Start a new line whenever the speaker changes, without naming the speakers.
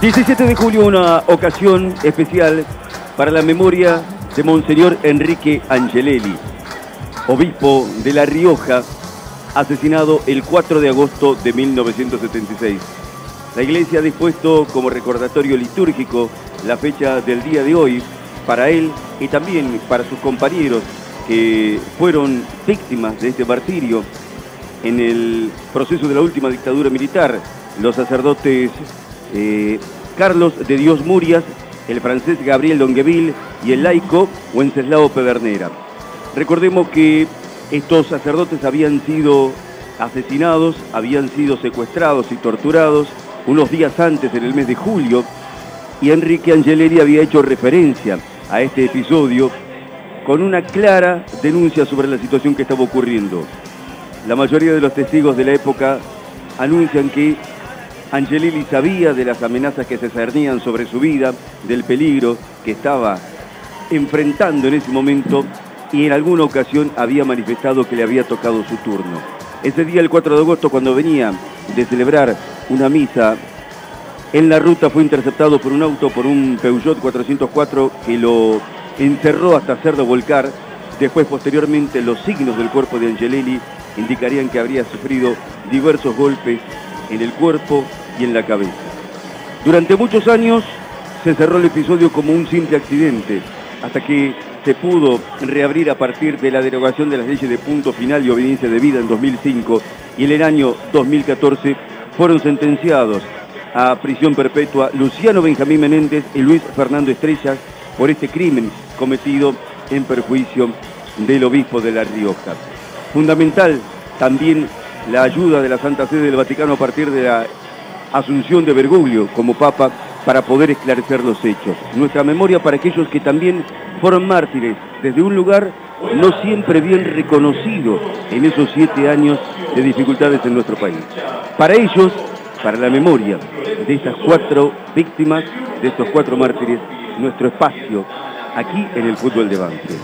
17 de julio, una ocasión especial para la memoria de Monseñor Enrique Angelelli, obispo de La Rioja, asesinado el 4 de agosto de 1976. La iglesia ha dispuesto como recordatorio litúrgico la fecha del día de hoy para él y también para sus compañeros que fueron víctimas de este martirio en el proceso de la última dictadura militar, los sacerdotes eh, Carlos de Dios Murias, el francés Gabriel Longueville y el laico Wenceslao Pedernera. Recordemos que estos sacerdotes habían sido asesinados, habían sido secuestrados y torturados unos días antes, en el mes de julio, y Enrique Angeleri había hecho referencia a este episodio con una clara denuncia sobre la situación que estaba ocurriendo. La mayoría de los testigos de la época anuncian que Angelelli sabía de las amenazas que se cernían sobre su vida, del peligro que estaba enfrentando en ese momento y en alguna ocasión había manifestado que le había tocado su turno. Ese día, el 4 de agosto, cuando venía de celebrar una misa en la ruta, fue interceptado por un auto, por un Peugeot 404 que lo encerró hasta hacerlo volcar. Después, posteriormente, los signos del cuerpo de Angelelli indicarían que habría sufrido diversos golpes en el cuerpo y en la cabeza. Durante muchos años se cerró el episodio como un simple accidente, hasta que se pudo reabrir a partir de la derogación de las leyes de punto final y obediencia de vida en 2005 y en el año 2014 fueron sentenciados a prisión perpetua Luciano Benjamín Menéndez y Luis Fernando Estrellas por este crimen cometido en perjuicio del obispo de La Rioja. Fundamental también la ayuda de la Santa Sede del Vaticano a partir de la asunción de Bergoglio como Papa para poder esclarecer los hechos. Nuestra memoria para aquellos que también fueron mártires desde un lugar no siempre bien reconocido en esos siete años de dificultades en nuestro país. Para ellos, para la memoria de estas cuatro víctimas, de estos cuatro mártires, nuestro espacio aquí en el fútbol de Banque.